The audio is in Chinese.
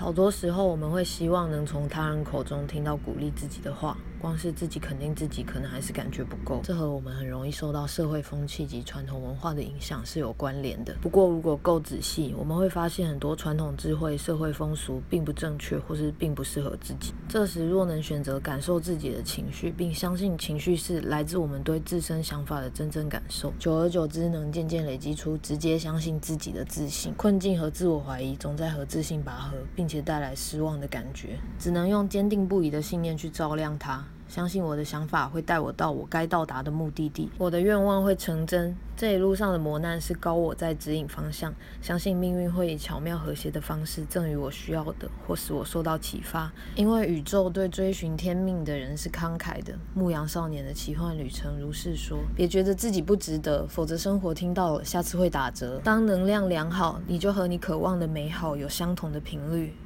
好多时候，我们会希望能从他人口中听到鼓励自己的话，光是自己肯定自己，可能还是感觉不够。这和我们很容易受到社会风气及传统文化的影响是有关联的。不过，如果够仔细，我们会发现很多传统智慧、社会风俗并不正确，或是并不适合自己。这时，若能选择感受自己的情绪，并相信情绪是来自我们对自身想法的真正感受，久而久之，能渐渐累积出直接相信自己的自信。困境和自我怀疑总在和自信拔河，并且带来失望的感觉，只能用坚定不移的信念去照亮它。相信我的想法会带我到我该到达的目的地，我的愿望会成真。这一路上的磨难是高我在指引方向，相信命运会以巧妙和谐的方式赠予我需要的，或使我受到启发。因为宇宙对追寻天命的人是慷慨的。牧羊少年的奇幻旅程如是说，别觉得自己不值得，否则生活听到了，下次会打折。当能量良好，你就和你渴望的美好有相同的频率。